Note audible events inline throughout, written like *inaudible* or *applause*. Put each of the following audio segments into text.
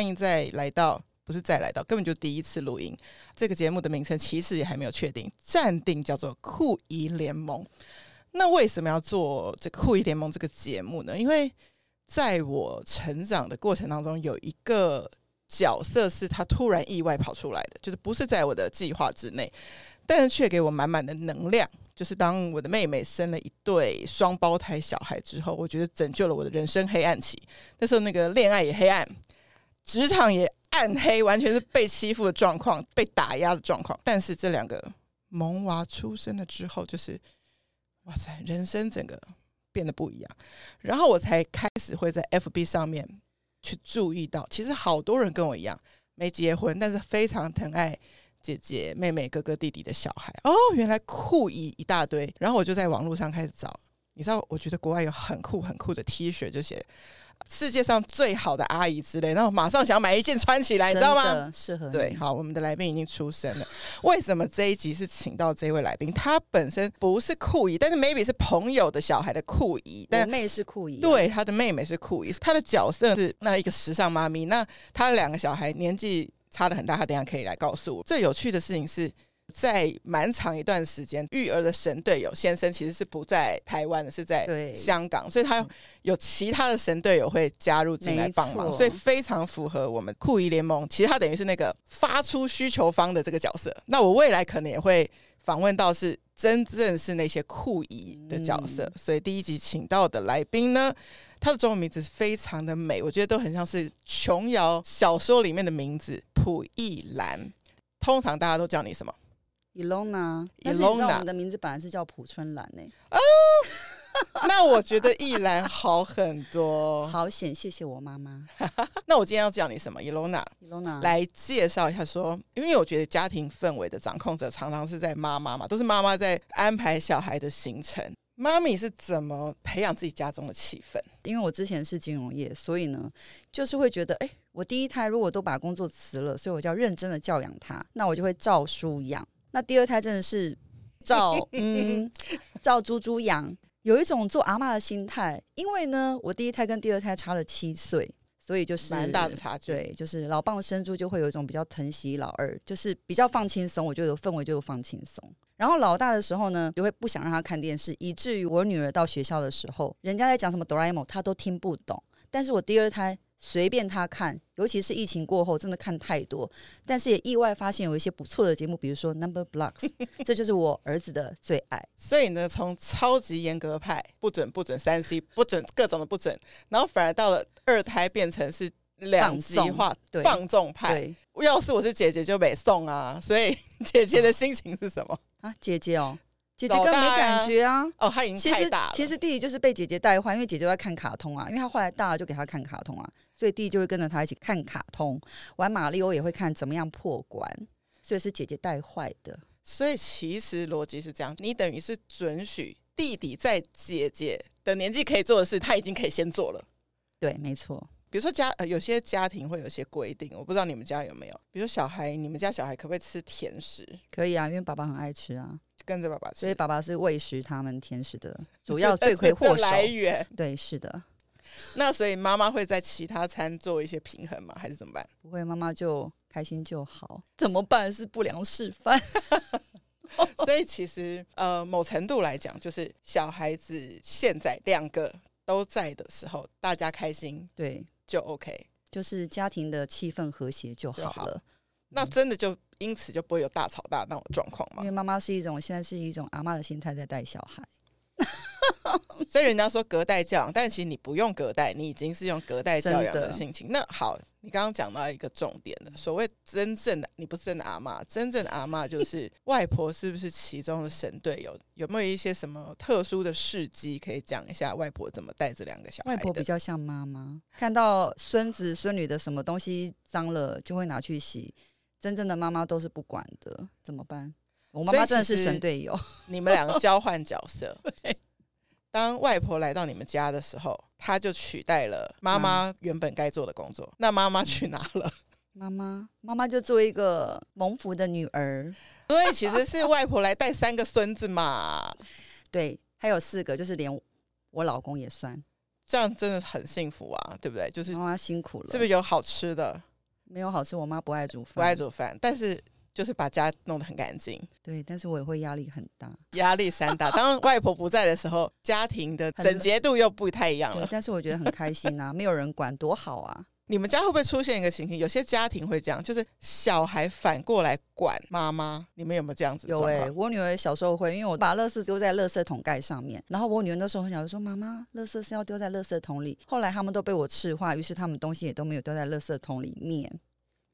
欢迎再来到，不是再来到，根本就第一次录音。这个节目的名称其实也还没有确定，暂定叫做酷姨联盟。那为什么要做这酷姨联盟这个节目呢？因为在我成长的过程当中，有一个角色是他突然意外跑出来的，就是不是在我的计划之内，但是却给我满满的能量。就是当我的妹妹生了一对双胞胎小孩之后，我觉得拯救了我的人生黑暗期。那时候那个恋爱也黑暗，职场也暗黑，完全是被欺负的状况，被打压的状况。但是这两个萌娃出生了之后，就是哇塞，人生整个变得不一样。然后我才开始会在 FB 上面去注意到，其实好多人跟我一样没结婚，但是非常疼爱。姐姐、妹妹、哥哥、弟弟的小孩哦，原来酷一一大堆。然后我就在网络上开始找，你知道，我觉得国外有很酷很酷的 T 恤，就写世界上最好的阿姨之类。然后马上想买一件穿起来，你知道吗？适合。对，好，我们的来宾已经出生了。为什么这一集是请到这位来宾？他本身不是酷姨，但是 maybe 是朋友的小孩的酷姨。但妹是酷姨，对，他的妹妹是酷姨，他的角色是那一个时尚妈咪。那他的两个小孩年纪。差得很大，他等下可以来告诉我。最有趣的事情是在蛮长一段时间，育儿的神队友先生其实是不在台湾的，是在香港，所以他有其他的神队友会加入进来帮忙，所以非常符合我们酷姨联盟。其实他等于是那个发出需求方的这个角色。那我未来可能也会访问到是真正是那些酷姨的角色，所以第一集请到的来宾呢。他的中文名字非常的美，我觉得都很像是琼瑶小说里面的名字蒲一兰。通常大家都叫你什么？Ilona。但是你知道我们的名字本来是叫朴春兰呢。哦，*laughs* 那我觉得一兰好很多。好险，谢谢我妈妈。*laughs* 那我今天要叫你什么？Ilona。Ilona。来介绍一下说，说因为我觉得家庭氛围的掌控者常常是在妈妈嘛，都是妈妈在安排小孩的行程。妈咪是怎么培养自己家中的气氛？因为我之前是金融业，所以呢，就是会觉得，哎，我第一胎如果都把工作辞了，所以我就要认真的教养他，那我就会照书养。那第二胎真的是 *laughs* 照嗯照猪猪养，有一种做阿嬷的心态。因为呢，我第一胎跟第二胎差了七岁，所以就是蛮大的差距。对，就是老棒生猪就会有一种比较疼惜老二，就是比较放轻松，我就有氛围就有放轻松。然后老大的时候呢，就会不想让他看电视，以至于我女儿到学校的时候，人家在讲什么哆啦 A 梦，她都听不懂。但是我第二胎随便他看，尤其是疫情过后，真的看太多。但是也意外发现有一些不错的节目，比如说 Number Blocks，*laughs* 这就是我儿子的最爱。所以呢，从超级严格派，不准不准三 C，不准各种的不准，然后反而到了二胎变成是。两极化放纵派，要是我是姐姐就没送啊，所以姐姐的心情是什么啊？姐姐哦，姐姐根本没感觉啊。哦，她已经太大了。其实弟弟就是被姐姐带坏，因为姐姐在看卡通啊，因为他后来大了就给他看卡通啊，所以弟弟就会跟着他一起看卡通，玩马里奥也会看怎么样破关，所以是姐姐带坏的。所以其实逻辑是这样，你等于是准许弟弟在姐姐的年纪可以做的事，他已经可以先做了。对，没错。比如说家呃，有些家庭会有些规定，我不知道你们家有没有。比如说小孩，你们家小孩可不可以吃甜食？可以啊，因为爸爸很爱吃啊，就跟着爸爸吃。所以爸爸是喂食他们甜食的主 *laughs* 要罪魁祸首来源。对，是的。*laughs* 那所以妈妈会在其他餐做一些平衡吗？还是怎么办？不会，妈妈就开心就好。怎么办？是不良示范。*laughs* 所以其实呃，某程度来讲，就是小孩子现在两个都在的时候，大家开心。对。就 OK，就是家庭的气氛和谐就好了。好，那真的就因此就不会有大吵大闹的状况吗？因为妈妈是一种现在是一种阿妈的心态在带小孩。*laughs* 所以人家说隔代教养，但其实你不用隔代，你已经是用隔代教养的心情。那好，你刚刚讲到一个重点的，所谓真正的你不是真的阿妈，真正的阿妈就是外婆，是不是其中的神队友？有没有一些什么特殊的事迹可以讲一下？外婆怎么带这两个小孩？外婆比较像妈妈，看到孙子孙女的什么东西脏了，就会拿去洗。真正的妈妈都是不管的，怎么办？我妈妈真的是神队友，*laughs* 你们两个交换角色。*laughs* 当外婆来到你们家的时候，她就取代了妈妈原本该做的工作。那妈妈去哪了？*laughs* 妈妈，妈妈就做一个蒙福的女儿。所以其实是外婆来带三个孙子嘛。*laughs* 对，还有四个，就是连我老公也算。这样真的很幸福啊，对不对？就是妈妈辛苦了，是不是有好吃的？没有好吃，我妈不爱煮饭，不爱煮饭，但是就是把家弄得很干净。对，但是我也会压力很大，压力山大。*laughs* 当外婆不在的时候，家庭的整洁度又不太一样了。但是我觉得很开心啊，*laughs* 没有人管，多好啊。你们家会不会出现一个情形？有些家庭会这样，就是小孩反过来管妈妈。你们有没有这样子？有哎、欸，我女儿小时候会，因为我把垃圾丢在垃圾桶盖上面，然后我女儿那时候很小就说：“妈妈，垃圾是要丢在垃圾桶里。”后来他们都被我赤化，于是他们东西也都没有丢在垃圾桶里面，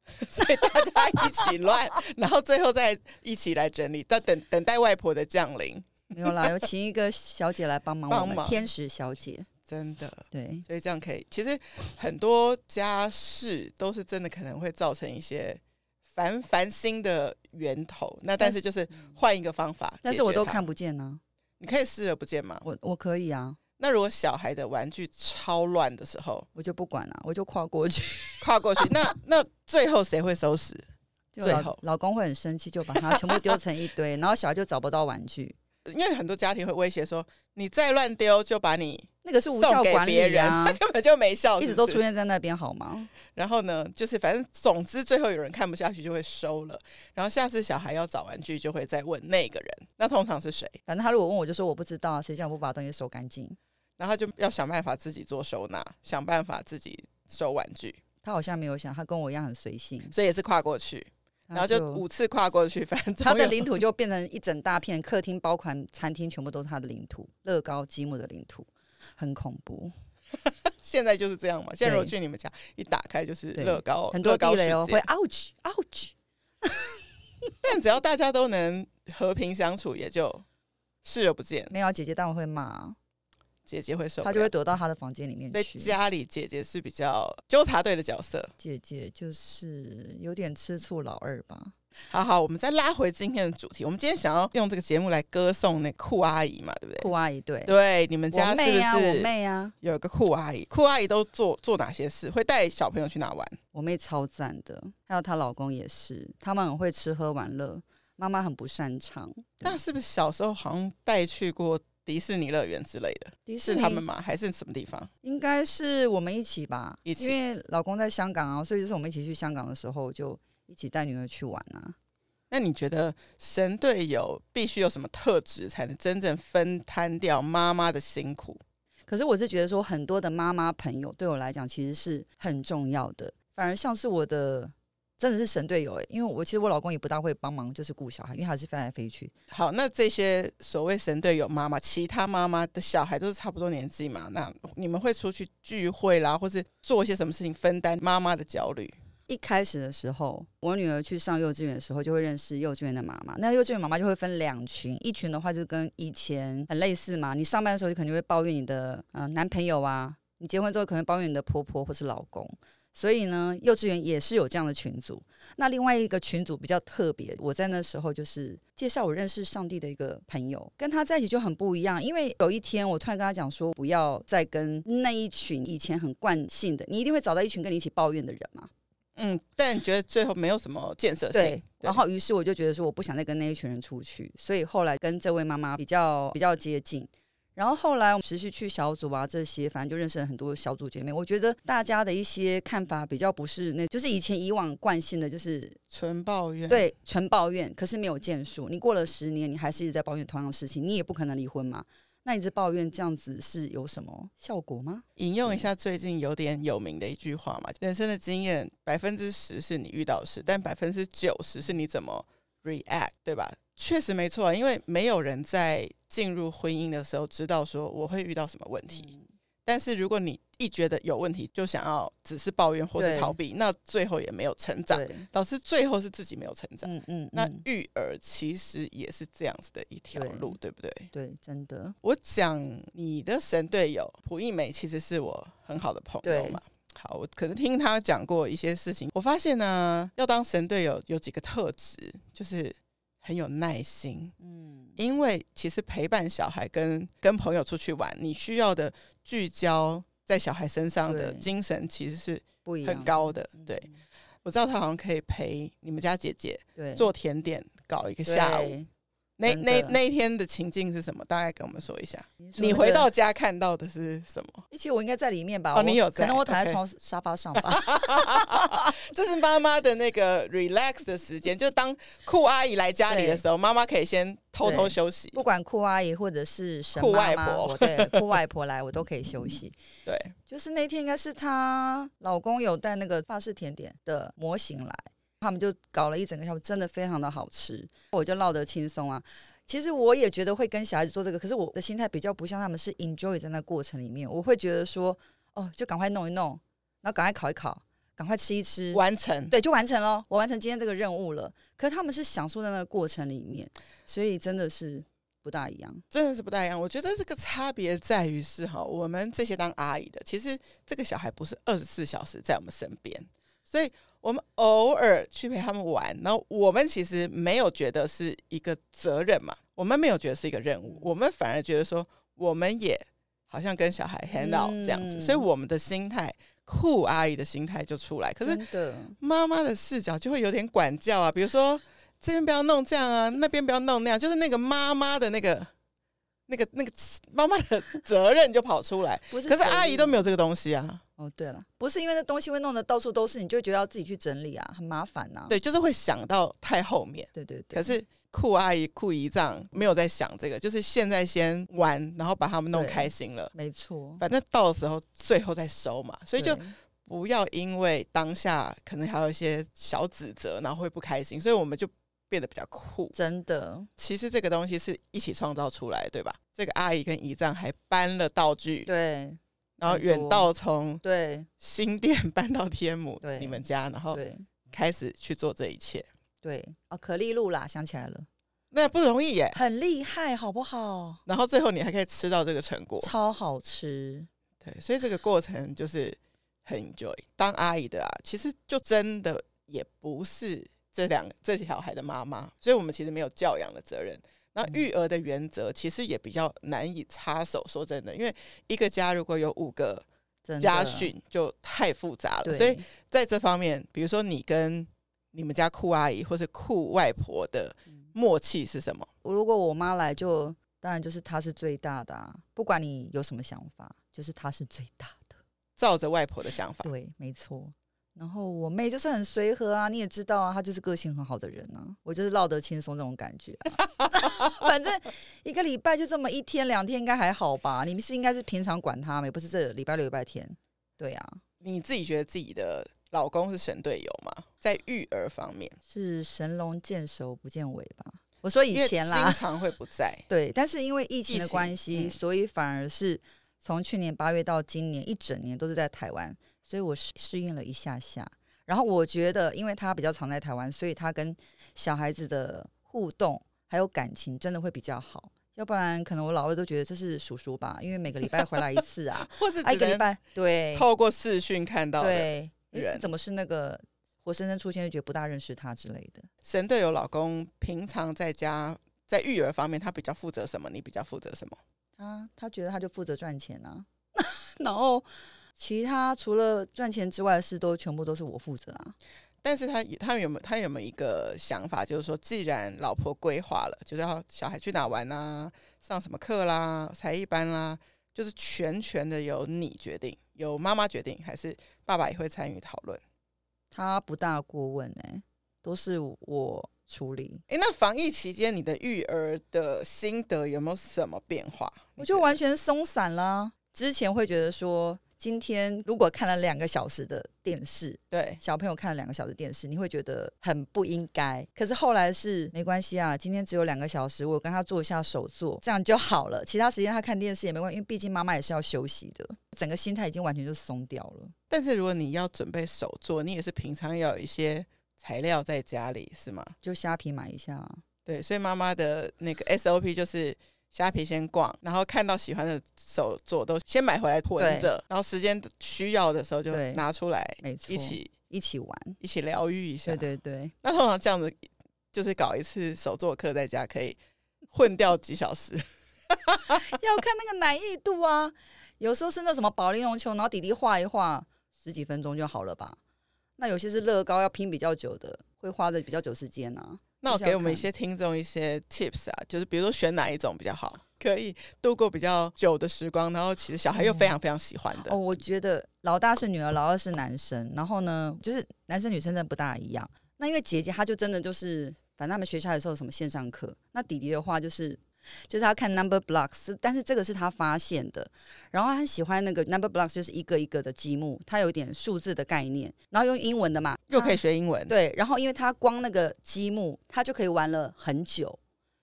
*laughs* 所以大家一起乱，*laughs* 然后最后再一起来整理，到等等待外婆的降临。没有啦，*laughs* 有请一个小姐来帮忙，帮忙天使小姐。真的，对，所以这样可以。其实很多家事都是真的，可能会造成一些烦烦心的源头。那但是就是换一个方法，但是我都看不见呢、啊。你可以视而不见吗？我我可以啊。那如果小孩的玩具超乱的时候，我就不管了，我就跨过去，*laughs* 跨过去。那那最后谁会收拾？最后老公会很生气，就把它全部丢成一堆，然后小孩就找不到玩具。因为很多家庭会威胁说，你再乱丢，就把你那个是无效管理啊，他 *laughs* 根本就没效，一直都出现在那边好吗？然后呢，就是反正总之最后有人看不下去就会收了，然后下次小孩要找玩具就会再问那个人，那通常是谁？反正他如果问我就说我不知道，谁叫我不把东西收干净？然后就要想办法自己做收纳，想办法自己收玩具。他好像没有想，他跟我一样很随性，所以也是跨过去。然后就五次跨过去，反正他的领土就变成一整大片，客厅包括餐厅全部都是他的领土，乐高积木的领土，很恐怖。*laughs* 现在就是这样嘛？现在如果去你们家，一打开就是乐高，很多地雷哦，会 ouch ouch。*laughs* 但只要大家都能和平相处，也就视而不见。没有姐姐，当然会骂。姐姐会受，她就会躲到她的房间里面去。在家里，姐姐是比较纠察队的角色。姐姐就是有点吃醋老二吧。好好，我们再拉回今天的主题。我们今天想要用这个节目来歌颂那酷阿姨嘛，对不对？酷阿姨，对对，你们家是不是？我妹啊，有个酷阿姨。酷阿姨都做做哪些事？会带小朋友去哪玩？我妹超赞的，还有她老公也是，他们很会吃喝玩乐。妈妈很不擅长。那是不是小时候好像带去过？迪士尼乐园之类的，迪士尼是他们吗？还是什么地方？应该是我们一起吧，一起。因为老公在香港啊，所以就是我们一起去香港的时候，就一起带女儿去玩啊。那你觉得神队友必须有什么特质，才能真正分摊掉妈妈的辛苦？可是我是觉得说，很多的妈妈朋友对我来讲，其实是很重要的。反而像是我的。真的是神队友哎，因为我其实我老公也不大会帮忙，就是顾小孩，因为他是飞来飞去。好，那这些所谓神队友妈妈，其他妈妈的小孩都是差不多年纪嘛？那你们会出去聚会啦，或是做一些什么事情分担妈妈的焦虑？一开始的时候，我女儿去上幼稚园的时候，就会认识幼稚园的妈妈。那幼稚园妈妈就会分两群，一群的话就跟以前很类似嘛。你上班的时候，就肯定会抱怨你的嗯、呃、男朋友啊；你结婚之后，可能会抱怨你的婆婆或是老公。所以呢，幼稚园也是有这样的群组。那另外一个群组比较特别，我在那时候就是介绍我认识上帝的一个朋友，跟他在一起就很不一样。因为有一天我突然跟他讲说，不要再跟那一群以前很惯性的，你一定会找到一群跟你一起抱怨的人嘛。嗯，但觉得最后没有什么建设性。对。然后于是我就觉得说，我不想再跟那一群人出去，所以后来跟这位妈妈比较比较接近。然后后来我们持续去小组啊，这些反正就认识了很多小组姐妹。我觉得大家的一些看法比较不是那，就是以前以往惯性的，就是纯抱怨。对，纯抱怨，可是没有建树。你过了十年，你还是一直在抱怨同样的事情，你也不可能离婚嘛。那你一直抱怨这样子是有什么效果吗？引用一下最近有点有名的一句话嘛：人生的经验百分之十是你遇到的事，但百分之九十是你怎么 react，对吧？确实没错啊，因为没有人在进入婚姻的时候知道说我会遇到什么问题。嗯、但是如果你一觉得有问题就想要只是抱怨或是逃避，那最后也没有成长，导致最后是自己没有成长。嗯嗯，嗯，那育儿其实也是这样子的一条路，对，对不对？对，真的。我讲你的神队友蒲一梅，其实是我很好的朋友嘛。好，我可能听他讲过一些事情，我发现呢，要当神队友有几个特质，就是。很有耐心，嗯，因为其实陪伴小孩跟跟朋友出去玩，你需要的聚焦在小孩身上的精神其实是很高的。对，我知道他好像可以陪你们家姐姐做甜点，搞一个下午。那那那一天的情境是什么？大概跟我们说一下。你那个你回到家看到的是什么？其实我应该在里面吧？哦你有在可能我躺在床沙发上吧。*laughs* 这是妈妈的那个 relax 的时间，就当酷阿姨来家里的时候，妈妈可以先偷偷休息。不管酷阿姨或者是神酷妈妈外婆我对酷外婆来，我都可以休息。*laughs* 对，就是那天应该是她老公有带那个法式甜点的模型来，他们就搞了一整个下午，真的非常的好吃，我就闹得轻松啊。其实我也觉得会跟小孩子做这个，可是我的心态比较不像他们，是 enjoy 在那过程里面，我会觉得说，哦，就赶快弄一弄，然后赶快烤一烤，赶快吃一吃，完成。对，就完成了，我完成今天这个任务了。可是他们是享受在那个过程里面，所以真的是不大一样，真的是不大一样。我觉得这个差别在于是哈，我们这些当阿姨的，其实这个小孩不是二十四小时在我们身边，所以我们偶尔去陪他们玩，然后我们其实没有觉得是一个责任嘛，我们没有觉得是一个任务，我们反而觉得说，我们也好像跟小孩 hand out 这样子，嗯所以我们的心态，酷阿姨的心态就出来。可是妈妈的视角就会有点管教啊，比如说这边不要弄这样啊，那边不要弄那样，就是那个妈妈的那个、那个、那个妈妈的责任就跑出来。是，可是阿姨都没。有这个东西啊，哦，对了，不是因为那东西会弄得到处都是，你就觉得要自己去整理啊，很麻烦呐、啊。对，就是会想到太后面。对对对。可是酷阿姨、酷姨丈没有在想这个，就是现在先玩，然后把他们弄开心了。没错，反正到时候最后再收嘛，所以就不要因为当下可能还有一些小指责，然后会不开心，所以我们就变得比较酷。真的其实这个东西是一起创造出来的，对吧？这个阿姨跟姨丈还搬了道具，对然后远道从对新店搬到天母对你们家，然后对开始去做这一切，对哦，可丽露啦，想起来了，那不容易耶。很厉害，好不好？然后最后你还可以吃到这个成果，超好吃，对，所以这个过程就是很 enjoy。当阿姨的啊，其实就真的也不是这两个这小孩的妈妈，所以我们其实没有教养的责任。那育儿的原则其实也比较难以插手，说真的，因为一个家如果有五个家训，就太复杂了。所以在这方面，比如说你跟你们家酷阿姨或是酷外婆的默契是什么？如果我妈来就，当然就是她是最大的啊，不管你有什么想法，就是她是最大的。照着外婆的想法，对，没错。然后我妹就是很随和啊，你也知道啊，她就是个性很好的人啊，我就是落得轻松这种感觉、啊。*laughs* 反正一个礼拜就这么一天两天，应该还好吧？你们是应该是平常管他们，也不是这礼拜六礼拜天。对啊，你自己觉得自己的老公是神队友吗？在育儿方面是神龙见首不见尾吧？我说以前啦，经常会不在。*laughs* 对，但是因为疫情的关系，嗯、所以反而是从去年八月到今年一整年都是在台湾。所以我适适应了一下下，然后我觉得，因为他比较常在台湾，所以他跟小孩子的互动还有感情真的会比较好。要不然，可能我老二都觉得这是叔叔吧，因为每个礼拜回来一次啊，*laughs* 或是一个礼拜对，透过视讯看到对人，怎么是那个活生生出现，就觉得不大认识他之类的。神队友老公平常在家在育儿方面，他比较负责什么？你比较负责什么？他他觉得他就负责赚钱啊，*laughs* 然后。其他除了赚钱之外的事，都全部都是我负责啊。但是他他有没有他有没有一个想法，就是说，既然老婆规划了，就是要小孩去哪玩啊，上什么课啦，才艺班啦，就是全权的由你决定，由妈妈决定，还是爸爸也会参与讨论？他不大过问哎、欸，都是我处理。哎、欸，那防疫期间你的育儿的心得有没有什么变化？我就完全松散啦。之前会觉得说。今天如果看了两个小时的电视，对小朋友看了两个小时电视，你会觉得很不应该。可是后来是没关系啊，今天只有两个小时，我跟他做一下手作，这样就好了。其他时间他看电视也没关系，因为毕竟妈妈也是要休息的。整个心态已经完全就松掉了。但是如果你要准备手作，你也是平常要有一些材料在家里，是吗？就虾皮买一下。对，所以妈妈的那个 SOP 就是。虾皮先逛，然后看到喜欢的手作都先买回来囤着，然后时间需要的时候就拿出来，一起一起玩，一起疗愈一下。对对对。那通常这样子，就是搞一次手作课在家可以混掉几小时？*laughs* *laughs* 要看那个难易度啊，有时候是那什么保龄龙球，然后弟弟画一画，十几分钟就好了吧？那有些是乐高，要拼比较久的。会花的比较久时间啊。那我给我们一些听众一些 tips 啊，就是比如说选哪一种比较好，可以度过比较久的时光，然后其实小孩又非常非常喜欢的。哦，我觉得老大是女儿，老二是男生，然后呢，就是男生女生真的不大一样。那因为姐姐她就真的就是，反正他们学校的时候有什么线上课，那弟弟的话就是。就是他看 number blocks，但是这个是他发现的，然后他很喜欢那个 number blocks，就是一个一个的积木，他有点数字的概念，然后用英文的嘛，又可以学英文。对，然后因为他光那个积木，他就可以玩了很久，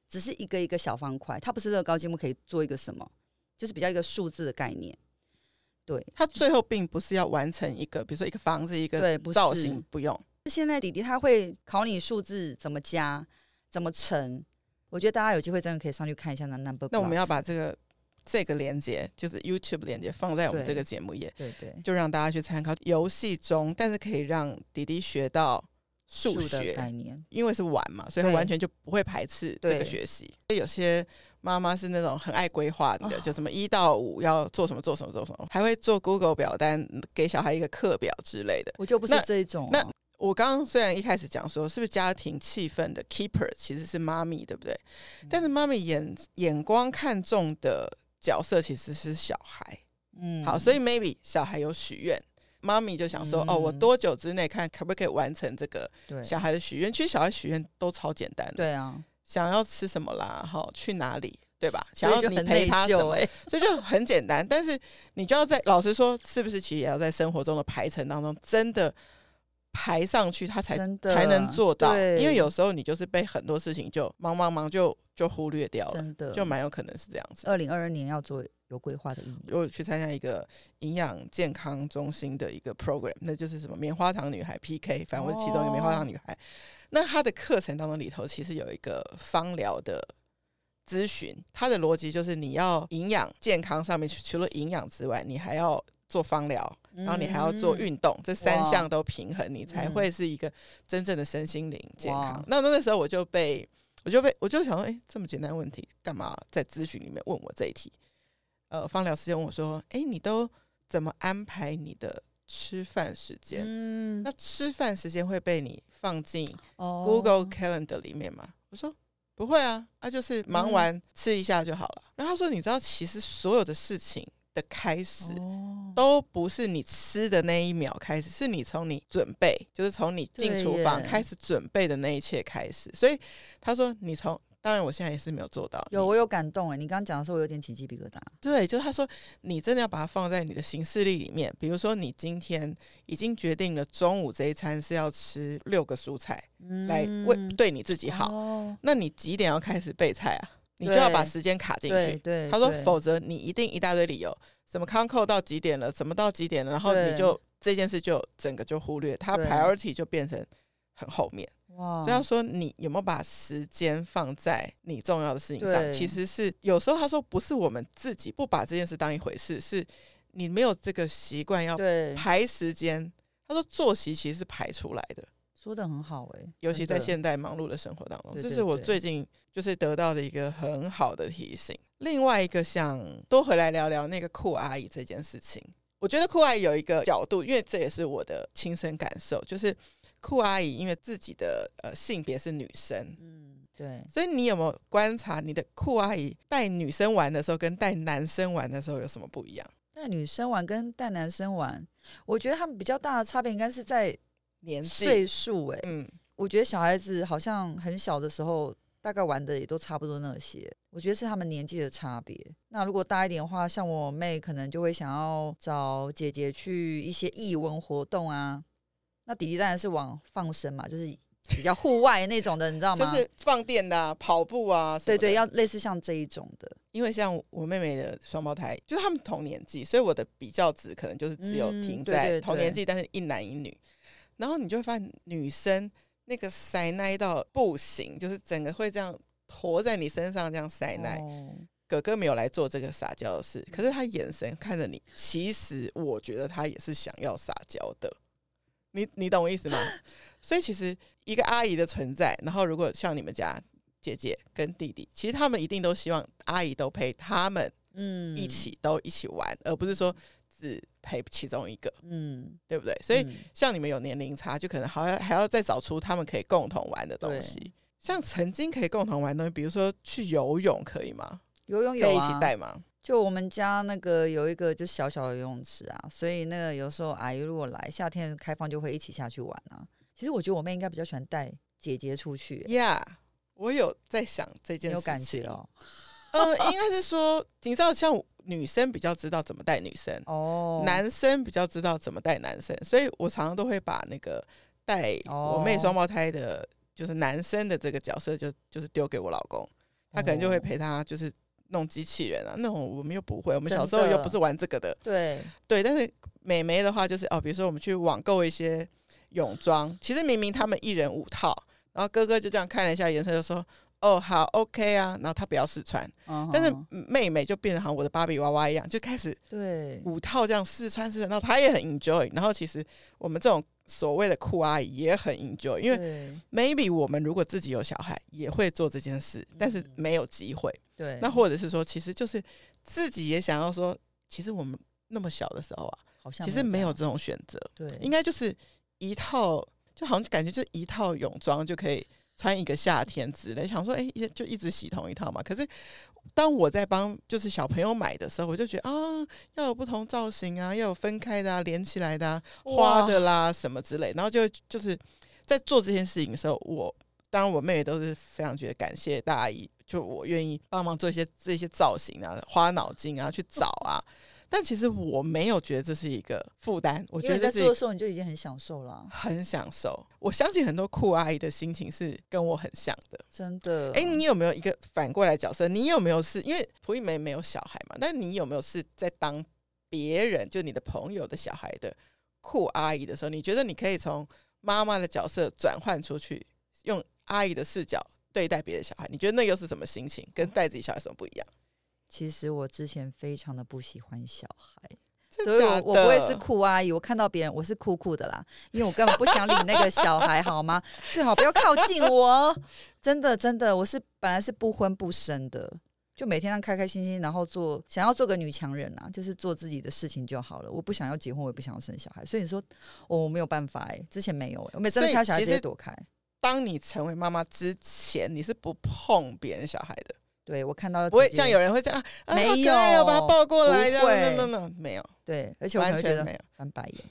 只是一个一个小方块，它不是乐高积木可以做一个什么，就是比较一个数字的概念。对，他最后并不是要完成一个，比如说一个房子一个造型，不，不用。现在弟弟他会考你数字怎么加，怎么乘。我觉得大家有机会真的可以上去看一下那 number。那我们要把这个这个连接，就是 YouTube 连接放在我们这个节目页，对对，就让大家去参考游戏中，但是可以让弟弟学到数学概念，因为是玩嘛，所以他完全就不会排斥这个学习。有些妈妈是那种很爱规划的，就什么一到五要做什么做什么做什么，还会做 Google 表单给小孩一个课表之类的。我就不是这一种、啊那。那我刚刚虽然一开始讲说，是不是家庭气氛的 keeper 其实是妈咪，对不对？嗯、但是妈咪眼眼光看重的角色其实是小孩。嗯，好，所以 maybe 小孩有许愿，妈咪就想说，嗯、哦，我多久之内看可不可以完成这个小孩的许愿？其实小孩许愿都超简单的。对啊，想要吃什么啦？哈，去哪里？对吧？想要你陪他什么？所以就很简单。但是你就要在老实说，是不是其实也要在生活中的排程当中真的。排上去，他才才能做到。因为有时候你就是被很多事情就忙忙忙就就忽略掉了，真的就蛮有可能是这样子。二零二二年要做有规划的一年，我去参加一个营养健康中心的一个 program，那就是什么棉花糖女孩 PK，反正我其中一个棉花糖女孩。哦、那她的课程当中里头其实有一个芳疗的咨询，他的逻辑就是你要营养健康上面除了营养之外，你还要。做芳疗，然后你还要做运动，嗯、这三项都平衡，你才会是一个真正的身心灵健康。那那那时候我就被，我就被，我就想说，哎，这么简单的问题，干嘛在咨询里面问我这一题？呃，芳疗师就问我说，哎，你都怎么安排你的吃饭时间？嗯、那吃饭时间会被你放进 Google Calendar 里面吗？哦、我说不会啊，那、啊、就是忙完吃一下就好了。嗯、然后他说，你知道，其实所有的事情。的开始都不是你吃的那一秒开始，是你从你准备，就是从你进厨房开始准备的那一切开始。所以他说，你从当然我现在也是没有做到。有我有感动哎，你刚刚讲的时候我有点起鸡皮疙瘩。对，就是他说你真的要把它放在你的行事历里面。比如说你今天已经决定了中午这一餐是要吃六个蔬菜，来为对你自己好。那你几点要开始备菜啊？你就要把时间卡进去。对，他说，否则你一定一大堆理由，什么康扣到几点了，什么到几点了，然后你就这件事就整个就忽略，他 priority 就变成很后面。哇！所以他说，你有没有把时间放在你重要的事情上？其实是有时候他说，不是我们自己不把这件事当一回事，是你没有这个习惯要排时间。他说，作息其实是排出来的。说的很好哎、欸，尤其在现代忙碌的生活当中，这是我最近就是得到的一个很好的提醒。另外一个想多回来聊聊那个酷阿姨这件事情，我觉得酷阿姨有一个角度，因为这也是我的亲身感受，就是酷阿姨因为自己的呃性别是女生，嗯，对，所以你有没有观察你的酷阿姨带女生玩的时候跟带男生玩的时候有什么不一样？带女生玩跟带男生玩，我觉得他们比较大的差别应该是在。年岁数哎，嗯，我觉得小孩子好像很小的时候，大概玩的也都差不多那些。我觉得是他们年纪的差别。那如果大一点的话，像我妹可能就会想要找姐姐去一些艺文活动啊。那弟弟当然是往放生嘛，就是比较户外那种的，你知道吗？就是放电的、啊、跑步啊，对对，要类似像这一种的。因为像我妹妹的双胞胎，就是他们同年纪，所以我的比较值可能就是只有停在同年纪，但是一男一女。然后你就会发现，女生那个塞奶到不行，就是整个会这样驮在你身上这样塞奶。哦、哥哥没有来做这个撒娇的事，可是他眼神看着你，其实我觉得他也是想要撒娇的。你你懂我意思吗？*laughs* 所以其实一个阿姨的存在，然后如果像你们家姐姐跟弟弟，其实他们一定都希望阿姨都陪他们，嗯，一起都一起玩，而不是说。自陪其中一个，嗯，对不对？所以嗯像你们有年龄差，就可能还要还要再找出他们可以共同玩的东西。像曾经可以共同玩的东西，比如说去游泳，可以吗？游泳有可以一起啊，带吗？就我们家那个有一个就小小的游泳池啊，所以那个有时候阿姨如果来夏天开放，就会一起下去玩啊。其实我觉得我妹应该比较喜欢带姐姐出去、欸，呀、yeah，我有在想这件事情，有感觉哦？嗯、呃，应该是说，你知道，像女生比较知道怎么带女生，哦，男生比较知道怎么带男生，所以我常常都会把那个带我妹双胞胎的，就是男生的这个角色就，就就是丢给我老公，他可能就会陪他，就是。弄机器人啊，那种我们又不会，我们小时候又不是玩这个的。对对，但是美眉的话就是哦，比如说我们去网购一些泳装，其实明明他们一人五套，然后哥哥就这样看了一下颜色，就说哦好 OK 啊，然后他不要试穿，嗯，但是妹妹就变得好像我的芭比娃娃一样，就开始对。五套这样试穿试穿，然后她也很 enjoy，然后其实我们这种所谓的酷阿姨也很 enjoy，因为 maybe 我们如果自己有小孩也会做这件事，但是没有机会。对，那或者是说，其实就是自己也想要说，其实我们那么小的时候啊，好像其实没有这种选择，对，应该就是一套，就好像感觉就一套泳装就可以穿一个夏天之类。想说，哎、欸，就一直洗同一套嘛。可是当我在帮就是小朋友买的时候，我就觉得啊，要有不同造型啊，要有分开的啊，连起来的啊，花的啦什么之类。然后就就是在做这件事情的时候，我当然我妹妹都是非常觉得感谢大阿姨。就我愿意帮忙做一些这些造型啊，花脑筋啊，去找啊。但其实我没有觉得这是一个负担，我觉得在做的时候你就已经很享受了，很享受。我相信很多酷阿姨的心情是跟我很像的，真的。哎，你有没有一个反过来角色？你有没有是因为蒲一梅没有小孩嘛？但你有没有是在当别人就你的朋友的小孩的酷阿姨的时候？你觉得你可以从妈妈的角色转换出去，用阿姨的视角？对待别的小孩，你觉得那又是什么心情？跟带自己小孩什么不一样？其实我之前非常的不喜欢小孩，所以我我不会是酷阿姨。我看到别人，我是酷酷的啦，因为我根本不想理那个小孩，好吗？最好不要靠近我。真的真的，我是本来是不婚不生的，就每天让开开心心，然后做想要做个女强人啊，就是做自己的事情就好了。我不想要结婚，我也不想要生小孩，所以你说我没有办法哎、欸，之前没有、欸，我每次看到小孩直接躲开。当你成为妈妈之前，你是不碰别人小孩的。对，我看到不会像有人会这样，没有，要把他抱过来，这样没有。对，而且我完全没有翻白眼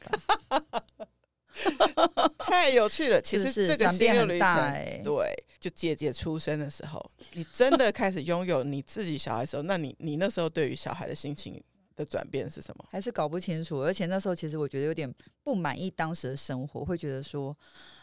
吧。*laughs* 太有趣了，其实这个心路历程，欸、对，就姐姐出生的时候，你真的开始拥有你自己小孩的时候，那你你那时候对于小孩的心情的转变是什么？还是搞不清楚，而且那时候其实我觉得有点不满意当时的生活，会觉得说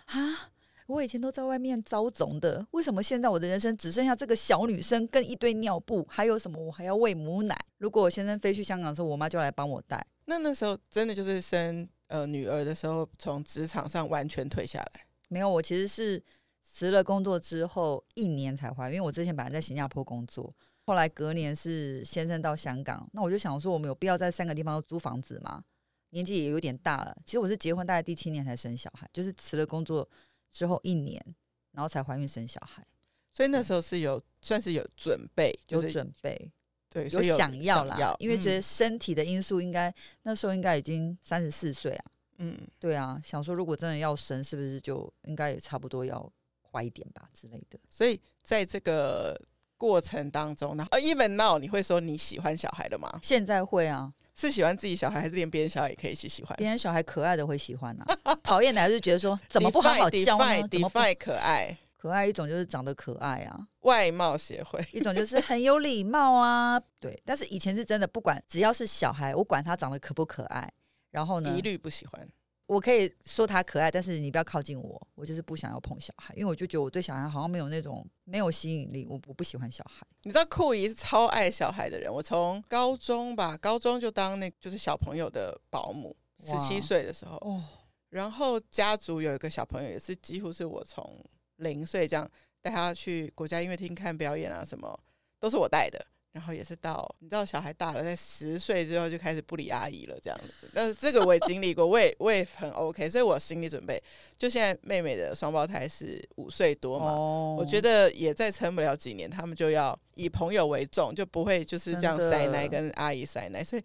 啊。我以前都在外面遭总的，为什么现在我的人生只剩下这个小女生跟一堆尿布？还有什么？我还要喂母奶。如果我先生飞去香港的时候，我妈就来帮我带。那那时候真的就是生呃女儿的时候，从职场上完全退下来？没有，我其实是辞了工作之后一年才怀孕，因为我之前本来在新加坡工作，后来隔年是先生到香港，那我就想说，我们有必要在三个地方都租房子吗？年纪也有点大了。其实我是结婚大概第七年才生小孩，就是辞了工作。之后一年，然后才怀孕生小孩，所以那时候是有算是有准备，有准备，对，有想要啦，要因为觉得身体的因素应该、嗯、那时候应该已经三十四岁啊，嗯，对啊，想说如果真的要生，是不是就应该也差不多要快一点吧之类的。所以在这个过程当中呢，呃，even now 你会说你喜欢小孩的吗？现在会啊。是喜欢自己小孩，还是连别人小孩也可以一起喜欢？别人小孩可爱的会喜欢啊，讨厌的还是觉得说 *laughs* 怎么不好好教呢？怎么可爱？可爱一种就是长得可爱啊，外貌协会一种就是很有礼貌啊。对，但是以前是真的，不管只要是小孩，我管他长得可不可爱，然后呢，一律不喜欢。我可以说他可爱，但是你不要靠近我，我就是不想要碰小孩，因为我就觉得我对小孩好像没有那种没有吸引力，我我不喜欢小孩。你知道酷姨是超爱小孩的人，我从高中吧，高中就当那就是小朋友的保姆，十七岁的时候，哦，然后家族有一个小朋友也是几乎是我从零岁这样带他去国家音乐厅看表演啊，什么都是我带的。然后也是到你知道小孩大了，在十岁之后就开始不理阿姨了这样子。但是这个我也经历过，我也我也很 OK，所以我心理准备。就现在妹妹的双胞胎是五岁多嘛，哦，我觉得也再撑不了几年，他们就要以朋友为重，就不会就是这样塞奶跟阿姨塞奶。所以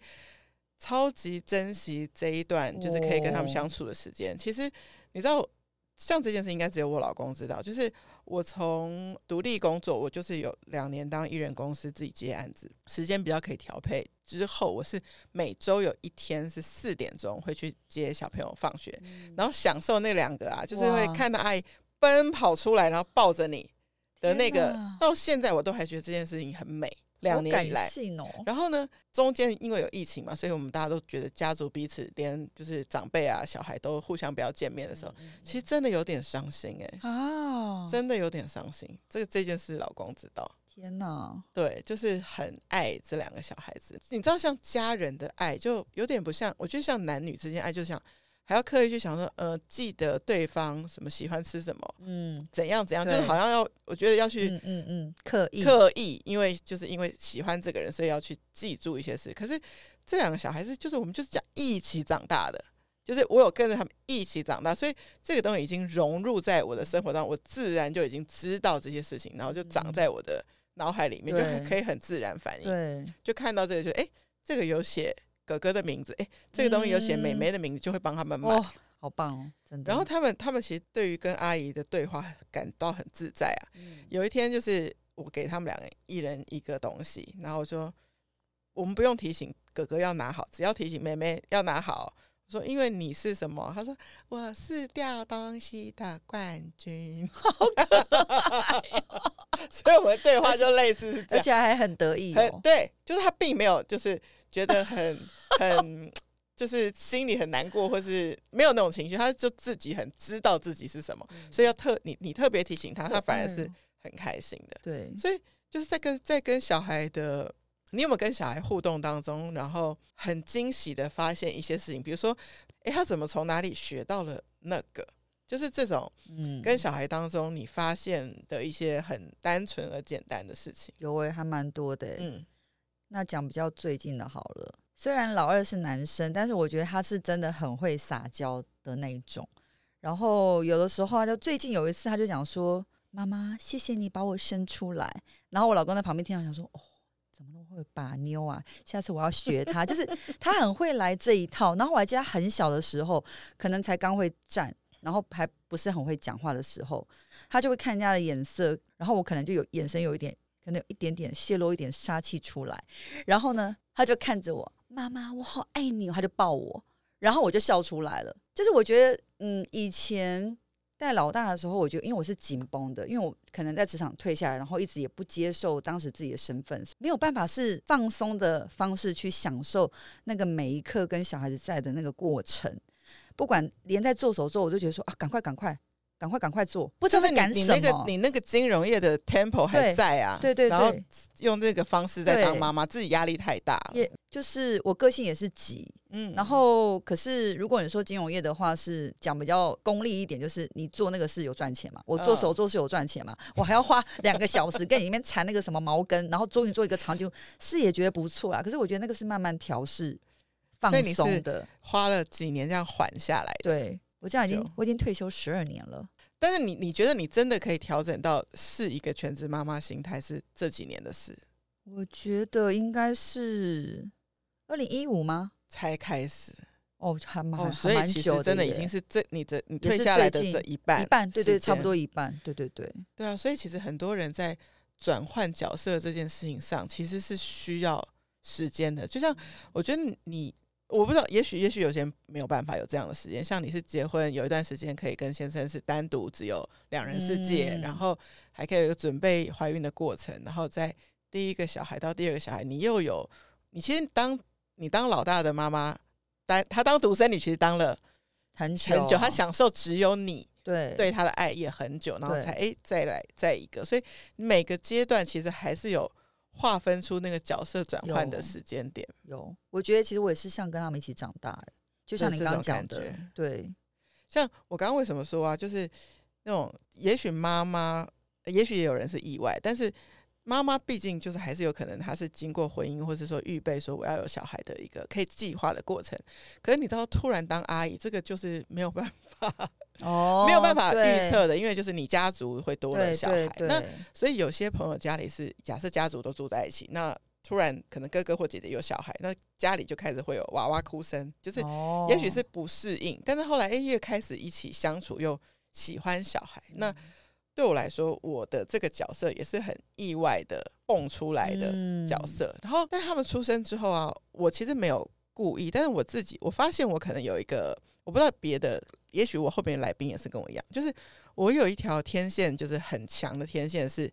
超级珍惜这一段，就是可以跟他们相处的时间。其实你知道，像这件事应该只有我老公知道，就是我从独立工作，我就是有两年当艺人公司自己接案子，时间比较可以调配。之后我是每周有一天是四点钟会去接小朋友放学，然后享受那两个啊，就是会看到阿姨奔跑出来，然后抱着你的那个，到现在我都还觉得这件事情很美。两年以来，哦、然后呢，中间因为有疫情嘛，所以我们大家都觉得家族彼此连就是长辈啊、小孩都互相不要见面的时候，嗯、其实真的有点伤心哎、欸，啊，真的有点伤心。这个这件事老公知道，天哪，对，就是很爱这两个小孩子。你知道，像家人的爱，就有点不像，我觉得像男女之间爱，就像。还要刻意去想说，呃，记得对方什么喜欢吃什么，嗯，怎样怎样，就是好像要，我觉得要去，嗯嗯，刻意刻意，因为就是因为喜欢这个人，所以要去记住一些事。可是这两个小孩子，就是我们就是讲一起长大的，就是我有跟着他们一起长大，所以这个东西已经融入在我的生活当中，我自然就已经知道这些事情，然后就长在我的脑海里面，就可以很自然反应。对，就看到这个就，就哎，这个有写。哥哥的名字，哎，这个东西有写妹妹的名字，就会帮他们买，嗯哦，好棒哦，真的。然后他们，他们其实对于跟阿姨的对话感到很自在啊。嗯、有一天，就是我给他们两个一人一个东西，然后我说，我们不用提醒哥哥要拿好，只要提醒妹妹要拿好。我说，因为你是什么？他说我是掉东西的冠军，*laughs* 好可爱哦。*laughs* 所以我们的对话就类似是这样，而且还很得意哦。对，就是他并没有就是。觉得很 *laughs* 很就是心里很难过，或是没有那种情绪，他就自己很知道自己是什么，所以要特你你特别提醒他，他反而是很开心的。对，所以就是在跟在跟小孩的，你有没有跟小孩互动当中，然后很惊喜的发现一些事情，比如说，哎，他怎么从哪里学到了那个？就是这种，嗯，跟小孩当中你发现的一些很单纯而简单的事情，有诶，还蛮多的，嗯。那讲比较最近的好了，虽然老二是男生，但是我觉得他是真的很会撒娇的那一种。然后有的时候，他就最近有一次，他就讲说：“妈妈，谢谢你把我生出来。”然后我老公在旁边听到，想说：“哦，怎么那么会把妞啊？下次我要学他。”就是 *laughs* 他很会来这一套。然后我还记得他很小的时候，可能才刚会站，然后还不是很会讲话的时候，他就会看人家的眼色，然后我可能就有眼神有一点。可能有一点点泄露一点杀气出来，然后呢，他就看着我，妈妈，我好爱你，他就抱我，然后我就笑出来了。就是我觉得，嗯，以前带老大的时候，我觉得因为我是紧绷的，因为我可能在职场退下来，然后一直也不接受当时自己的身份，没有办法是放松的方式去享受那个每一刻跟小孩子在的那个过程，不管连在做手之后，我就觉得说啊，赶快赶快。赶快赶快做，不知道在赶什么。你那个你那个金融业的 tempo 还在啊？对对对。然后用这个方式在当妈妈，自己压力太大了。也就是我个性也是急，嗯。然后可是如果你说金融业的话，是讲比较功利一点，就是你做那个事有赚钱嘛？我做手作是有赚钱嘛？*laughs* 我还要花两个小时跟你里面缠那个什么毛根，然后终于做一个长久，是也觉得不错啊。可是我觉得那个是慢慢调试、放松的，花了几年这样缓下来的。对。我这样已经，我已经退休十二年了。但是你，你觉得你真的可以调整到是一个全职妈妈心态，是这几年的事？我觉得应该是二零一五吗？才开始哦，还蛮、哦，所以其实真的已经是这你的你退下来的这一半，一半，对对，差不多一半，对对对，对啊。所以其实很多人在转换角色这件事情上，其实是需要时间的。就像我觉得你。我不知道，也许也许有些人没有办法有这样的时间。像你是结婚有一段时间可以跟先生是单独只有两人世界，嗯、然后还可以有一个准备怀孕的过程，然后在第一个小孩到第二个小孩，你又有你其实当你当老大的妈妈，当她当独生女其实当了很久，很久，她享受只有你对对她的爱也很久，然后才哎再来再一个，所以每个阶段其实还是有。划分出那个角色转换的时间点。有，有，我觉得其实我也是像跟他们一起长大，就像你刚刚讲的，对，像我刚刚为什么说啊，就是那种也许妈妈，也许也有人是意外，但是妈妈毕竟就是还是有可能她是经过婚姻，或者说预备说我要有小孩的一个可以计划的过程，可是你知道突然当阿姨，这个就是没有办法。哦，没有办法预测的，因为就是你家族会多了小孩，那所以有些朋友家里是假设家族都住在一起，那突然可能哥哥或姐姐有小孩，那家里就开始会有娃娃哭声，就是也许是不适应，但是后来哎，越开始一起相处，又喜欢小孩。那对我来说，我的这个角色也是很意外的蹦出来的角色。然后，但他们出生之后啊，我其实没有故意，但是我自己我发现我可能有一个，我不知道别的，也许我后边的来宾也是跟我一样，就是我有一条天线，就是很强的天线是。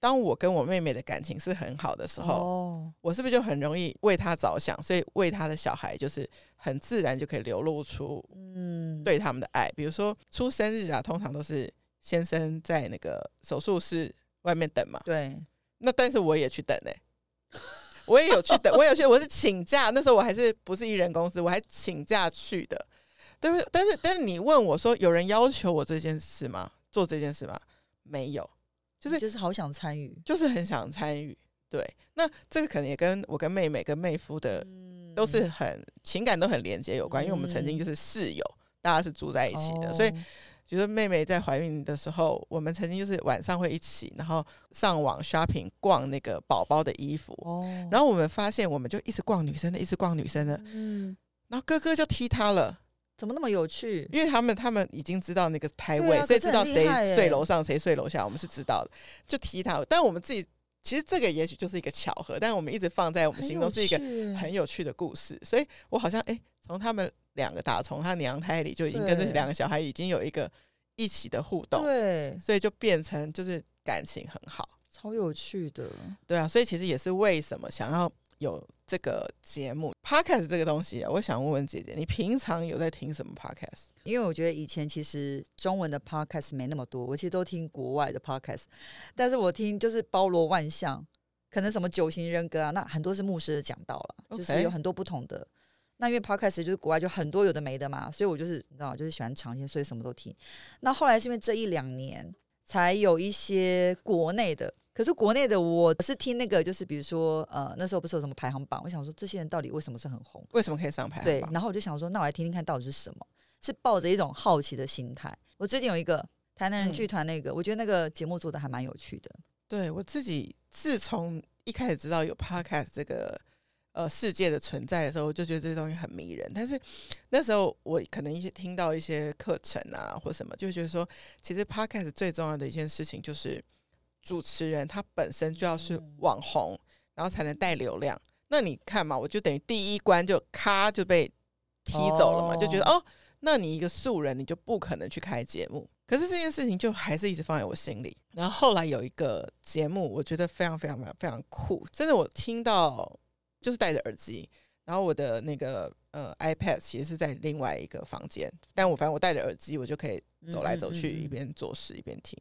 当我跟我妹妹的感情是很好的时候，oh. 我是不是就很容易为她着想？所以为她的小孩就是很自然就可以流露出嗯对他们的爱。比如说出生日啊，通常都是先生在那个手术室外面等嘛。对。那但是我也去等嘞、欸，我也有去等，我有去，我是请假。那时候我还是不是艺人公司，我还请假去的。对不？但是但是你问我说，有人要求我这件事吗？做这件事吗？没有。就是就是好想参与，就是很想参与。对，那这个可能也跟我跟妹妹跟妹夫的都是很情感都很连接有关，因为我们曾经就是室友，大家是住在一起的，所以觉得妹妹在怀孕的时候，我们曾经就是晚上会一起，然后上网 shopping 逛那个宝宝的衣服。然后我们发现，我们就一直逛女生的，一直逛女生的。嗯，然后哥哥就踢她了。怎么那么有趣？因为他们他们已经知道那个胎位，啊、所以知道谁睡楼上谁睡楼下，我们是知道的，就踢他。但我们自己其实这个也许就是一个巧合，但我们一直放在我们心中是一个很有趣的故事。所以我好像哎，从他们两个打从他娘胎里就已经跟这两个小孩已经有一个一起的互动，对，所以就变成就是感情很好，超有趣的。对啊，所以其实也是为什么想要。有这个节目 Podcast 这个东西啊，我想问问姐姐，你平常有在听什么 Podcast？因为我觉得以前其实中文的 Podcast 没那么多，我其实都听国外的 Podcast，但是我听就是包罗万象，可能什么九型人格啊，那很多是牧师讲到了.就是有很多不同的。那因为 Podcast 就是国外就很多有的没的嘛，所以我就是你知道，就是喜欢尝鲜，所以什么都听。那后来是因为这一两年才有一些国内的。可是国内的我是听那个，就是比如说，呃，那时候不是有什么排行榜？我想说，这些人到底为什么是很红？为什么可以上排行榜？对，然后我就想说，那我来听听看到底是什么？是抱着一种好奇的心态。我最近有一个台南人剧团，那个、嗯、我觉得那个节目做的还蛮有趣的。对，我自己自从一开始知道有 podcast 这个呃世界的存在的时候，我就觉得这些东西很迷人。但是那时候我可能一些听到一些课程啊或什么，就觉得说，其实 podcast 最重要的一件事情就是。主持人他本身就要是网红，然后才能带流量。那你看嘛，我就等于第一关就咔就被踢走了嘛，就觉得哦，那你一个素人，你就不可能去开节目。可是这件事情就还是一直放在我心里。然后后来有一个节目，我觉得非常非常非常非常酷，真的我听到就是戴着耳机，然后我的那个呃 iPad 其实是在另外一个房间，但我反正我戴着耳机，我就可以走来走去，一边做事一边听。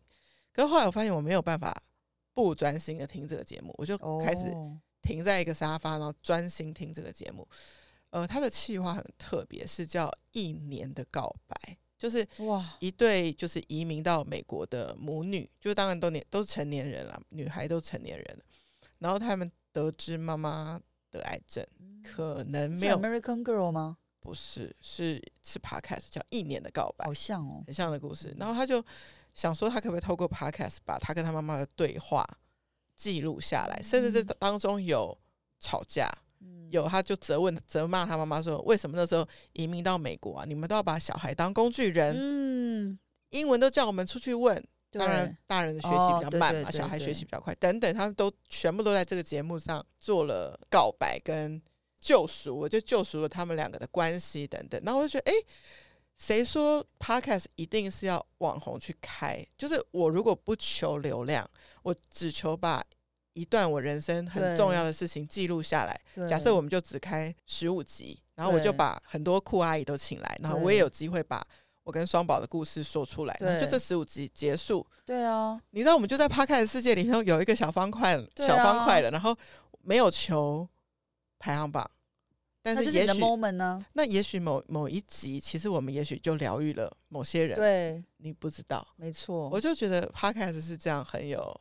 可是后来我发现我没有办法不专心的听这个节目，我就开始停在一个沙发，然后专心听这个节目。呃，他的企划很特别，是叫《一年的告白》，就是哇，一对就是移民到美国的母女，就当然都年都是成年人了，女孩都成年人了。然后他们得知妈妈得癌症，可能没有 American Girl 吗？不是，是是 Podcast 叫《一年的告白》，好像哦，很像的故事。然后他就。想说他可不可以透过 Podcast 把他跟他妈妈的对话记录下来，甚至这当中有吵架，有他就责问责骂他妈妈说：“为什么那时候移民到美国啊？你们都要把小孩当工具人？嗯，英文都叫我们出去问，当然大人的学习比较慢嘛，小孩学习比较快，等等，他们都全部都在这个节目上做了告白跟救赎，我就救赎了他们两个的关系等等。然后我就觉得，哎。谁说 Podcast 一定是要网红去开？就是我如果不求流量，我只求把一段我人生很重要的事情记录下来。假设我们就只开十五集，然后我就把很多酷阿姨都请来，然后我也有机会把我跟双宝的故事说出来。就这十五集结束。对啊，你知道我们就在 Podcast 世界里头有一个小方块，小方块了，然后没有求排行榜。但是也许，那也许某某一集，其实我们也许就疗愈了某些人。对，你不知道，没错。我就觉得 Podcast 是这样很有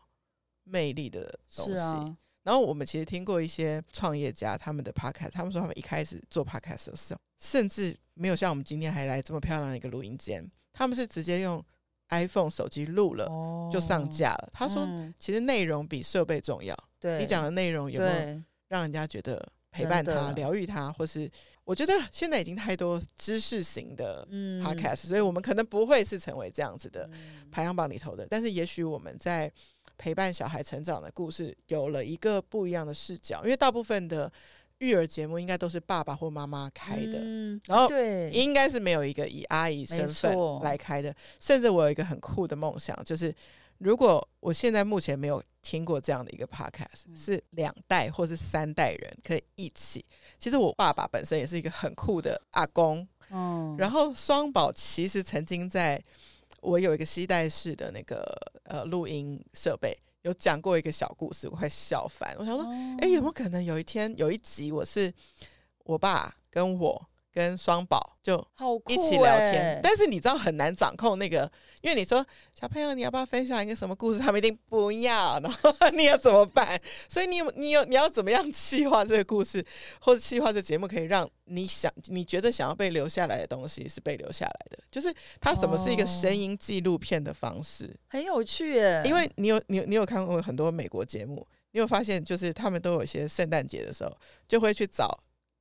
魅力的东西。然后我们其实听过一些创业家他们的 Podcast，他们说他们一开始做 Podcast 的时候，甚至没有像我们今天还来这么漂亮的一个录音间，他们是直接用 iPhone 手机录了就上架了。他说，其实内容比设备重要。对，你讲的内容有没有？让人家觉得陪伴他、疗愈他，或是我觉得现在已经太多知识型的 podcast，、嗯、所以我们可能不会是成为这样子的排行榜里头的。但是也许我们在陪伴小孩成长的故事有了一个不一样的视角，因为大部分的。育儿节目应该都是爸爸或妈妈开的，嗯、然后对，应该是没有一个以阿姨身份来开的。甚至我有一个很酷的梦想，就是如果我现在目前没有听过这样的一个 podcast，、嗯、是两代或是三代人可以一起。其实我爸爸本身也是一个很酷的阿公，嗯，然后双宝其实曾经在我有一个西带式的那个呃录音设备。有讲过一个小故事，我快笑翻。我想说，哎、欸，有没有可能有一天有一集，我是我爸跟我跟双宝就一起聊天，欸、但是你知道很难掌控那个，因为你说小朋友你要不要分享一个什么故事，他们一定不要，然后 *laughs* 你要怎么办？所以你有你有你要怎么样企划这个故事，或者企划这节目，可以让你想你觉得想要被留下来的东西是被留下来的，就是它什么是一个声音纪录片的方式，哦、很有趣耶。因为你有你有你有看过很多美国节目，你有发现就是他们都有一些圣诞节的时候就会去找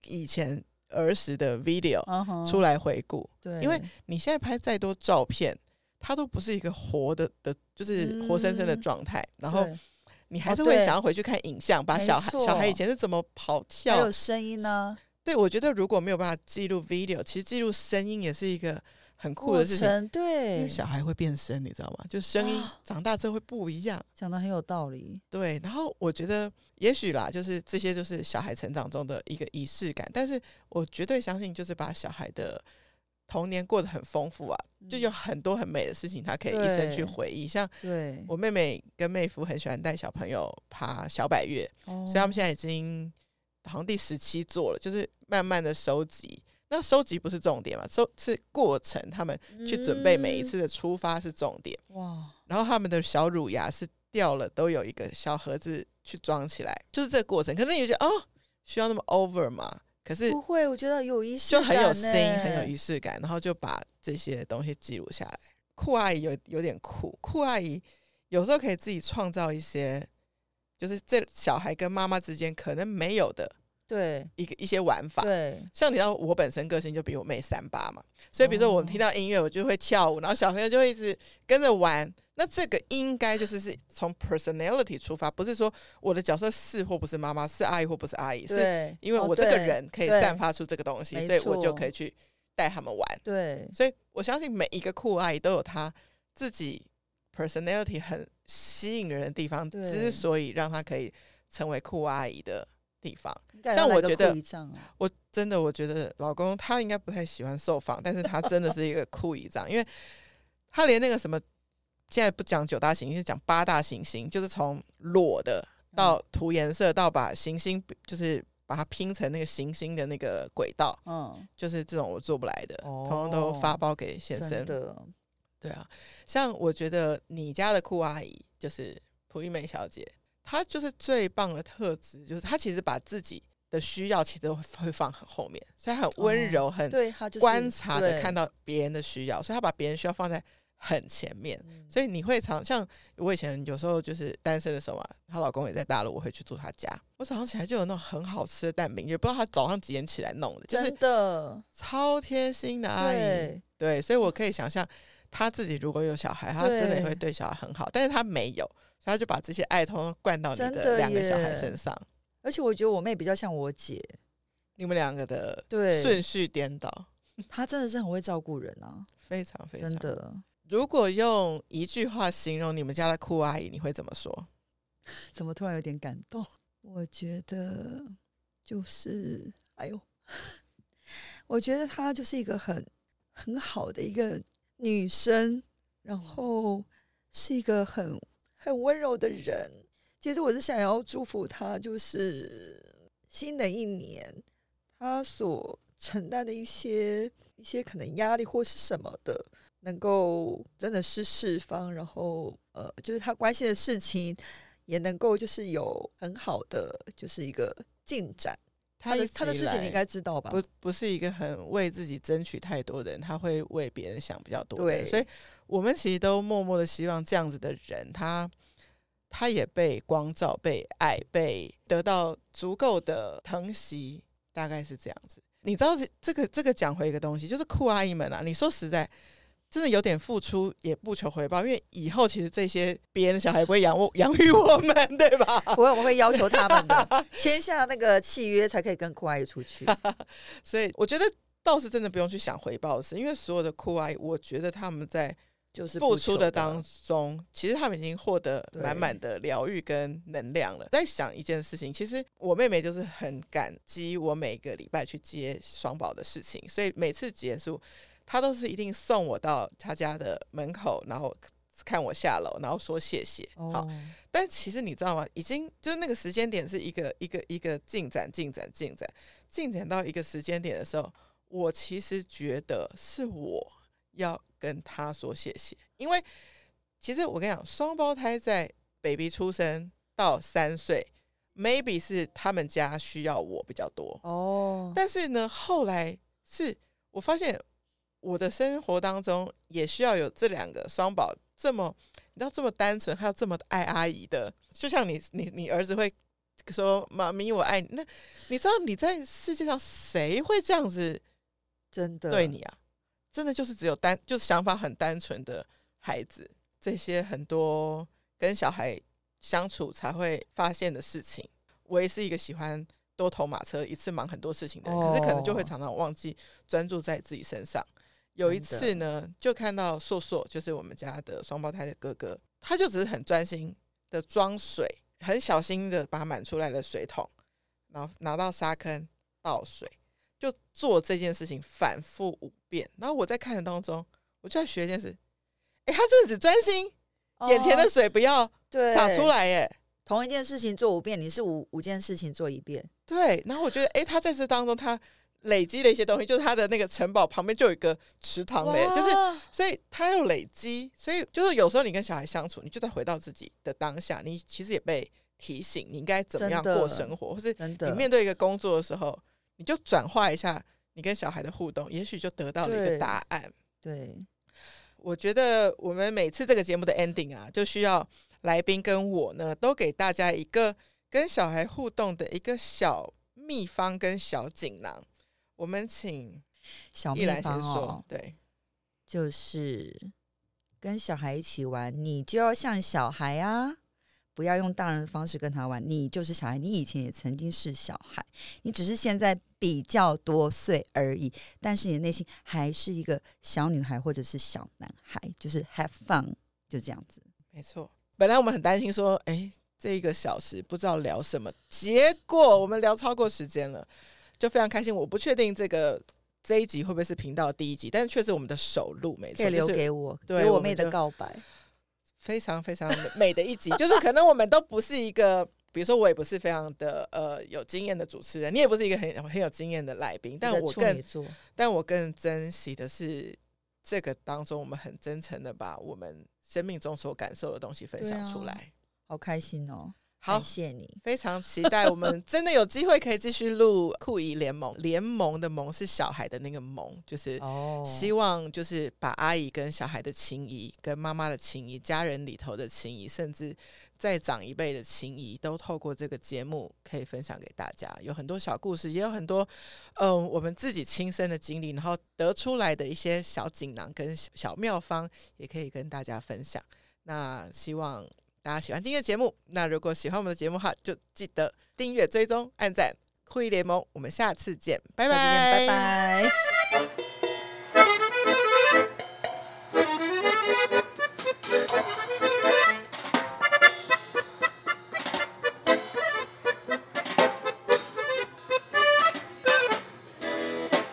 以前。儿时的 video 出来回顾，对，因为你现在拍再多照片，它都不是一个活的的，就是活生生的状态。然后你还是会想要回去看影像，把小孩小孩以前是怎么跑跳，还有声音呢？对，我觉得如果没有办法记录 video，其实记录声音也是一个。很酷的事情，对，因为小孩会变声，你知道吗？就声音长大之后会不一样，讲的很有道理。对，然后我觉得也许啦，就是这些就是小孩成长中的一个仪式感，但是我绝对相信，就是把小孩的童年过得很丰富啊，就有很多很美的事情，他可以一生去回忆。像对我妹妹跟妹夫很喜欢带小朋友爬小百岳，所以他们现在已经好像第十七座了，就是慢慢的收集。那收集不是重点嘛？收是过程，他们去准备每一次的出发是重点。嗯、哇！然后他们的小乳牙是掉了，都有一个小盒子去装起来，就是这个过程。可是你觉得哦，需要那么 over 吗？可是不会，我觉得有仪式感，就很有心，很有仪式感。然后就把这些东西记录下来。酷阿姨有有点酷，酷阿姨有时候可以自己创造一些，就是这小孩跟妈妈之间可能没有的。对，一个一些玩法，对，像你知道我本身个性就比我妹三八嘛，所以比如说我们听到音乐，我就会跳舞，然后小朋友就会一直跟着玩。那这个应该就是是从 personality 出发，不是说我的角色是或不是妈妈，是阿姨或不是阿姨，是因为我这个人可以散发出这个东西，所以我就可以去带他们玩。对，所以我相信每一个酷阿姨都有她自己 personality 很吸引人的地方，之所以让她可以成为酷阿姨的地方。像我觉得，我真的我觉得老公他应该不太喜欢受访，但是他真的是一个酷姨丈，因为他连那个什么，现在不讲九大行星，是讲八大行星，就是从裸的到涂颜色，到把行星就是把它拼成那个行星的那个轨道，嗯，就是这种我做不来的，通通都发包给先生。对啊，像我觉得你家的酷阿姨就是蒲玉梅小姐，她就是最棒的特质，就是他其实把自己。的需要其实会放很后面，所以很温柔，很观察的看到别人的需要，所以他把别人需要放在很前面。所以你会常像我以前有时候就是单身的时候嘛，她老公也在大陆，我会去住他家。我早上起来就有那种很好吃的蛋饼，也不知道他早上几点起来弄的，就是的超贴心的阿姨。对，所以我可以想象他自己如果有小孩，他真的也会对小孩很好，但是他没有，所以他就把这些爱通通灌到你的两个小孩身上。而且我觉得我妹比较像我姐，你们两个的顺序颠倒。她真的是很会照顾人啊，非常非常真的。如果用一句话形容你们家的酷阿姨，你会怎么说？*laughs* 怎么突然有点感动？我觉得就是，哎呦，*laughs* 我觉得她就是一个很很好的一个女生，然后是一个很很温柔的人。其实我是想要祝福她，就是新的一年，她所承担的一些一些可能压力或是什么的，能够真的是释放，然后呃，就是他关心的事情也能够就是有很好的就是一个进展。他的他的事情你应该知道吧？不不是一个很为自己争取太多的人，他会为别人想比较多的。对，所以我们其实都默默的希望这样子的人，他。他也被光照、被爱、被得到足够的疼惜，大概是这样子。你知道这这个这个讲回一个东西，就是酷阿姨们啊，你说实在。真的有点付出也不求回报，因为以后其实这些别人的小孩不会养我 *laughs* 养育我们，对吧？不会，我们会要求他们的签下那个契约才可以跟酷阿姨出去。*laughs* 所以我觉得倒是真的不用去想回报的事，因为所有的酷阿姨，我觉得他们在就是付出的当中，其实他们已经获得满满的疗愈跟能量了。在想一件事情，其实我妹妹就是很感激我每个礼拜去接双宝的事情，所以每次结束。他都是一定送我到他家的门口，然后看我下楼，然后说谢谢。Oh. 好，但其实你知道吗？已经就是那个时间点是一个一个一个进展，进展，进展，进展到一个时间点的时候，我其实觉得是我要跟他说谢谢，因为其实我跟你讲，双胞胎在 baby 出生到三岁，maybe 是他们家需要我比较多哦，oh. 但是呢，后来是我发现。我的生活当中也需要有这两个双宝，这么你知道这么单纯，还有这么爱阿姨的，就像你你你儿子会说妈咪我爱你，那你知道你在世界上谁会这样子真的对你啊？真的就是只有单就是想法很单纯的孩子，这些很多跟小孩相处才会发现的事情。我也是一个喜欢多头马车，一次忙很多事情的人，可是可能就会常常忘记专注在自己身上。有一次呢，就看到硕硕，就是我们家的双胞胎的哥哥，他就只是很专心的装水，很小心的把满出来的水桶，然后拿到沙坑倒水，就做这件事情反复五遍。然后我在看的当中，我就在学一件事，哎，他真的只专心眼前的水不要洒出来，耶，同一件事情做五遍，你是五五件事情做一遍，对。然后我觉得，哎，他在这当中他。累积的一些东西，就是他的那个城堡旁边就有一个池塘嘞，就是所以他要累积，所以就是有时候你跟小孩相处，你就再回到自己的当下，你其实也被提醒你应该怎么样过生活，或是你面对一个工作的时候，你就转化一下你跟小孩的互动，也许就得到了一个答案。对，我觉得我们每次这个节目的 ending 啊，就需要来宾跟我呢，都给大家一个跟小孩互动的一个小秘方跟小锦囊。我们请小秘方哦，对，就是跟小孩一起玩，你就要像小孩啊，不要用大人的方式跟他玩。你就是小孩，你以前也曾经是小孩，你只是现在比较多岁而已，但是你的内心还是一个小女孩或者是小男孩，就是 have fun，就这样子。没错，本来我们很担心说，哎，这一个小时不知道聊什么，结果我们聊超过时间了。就非常开心，我不确定这个这一集会不会是频道第一集，但是却是我们的首录，没错，留给我，对我妹的告白，非常非常美的一集。就是可能我们都不是一个，比如说我也不是非常的呃有经验的主持人，你也不是一个很很有经验的来宾，但我更但我更珍惜的是这个当中，我们很真诚的把我们生命中所感受的东西分享出来，啊、好开心哦。好，谢谢你，非常期待我们真的有机会可以继续录酷姨联盟。*laughs* 联盟的盟是小孩的那个盟，就是希望就是把阿姨跟小孩的情谊、跟妈妈的情谊、家人里头的情谊，甚至再长一辈的情谊，都透过这个节目可以分享给大家。有很多小故事，也有很多嗯、呃、我们自己亲身的经历，然后得出来的一些小锦囊跟小妙方，也可以跟大家分享。那希望。大家喜欢今天的节目，那如果喜欢我们的节目哈，就记得订阅、追踪、按赞，酷一联盟，我们下次见，拜拜，拜拜。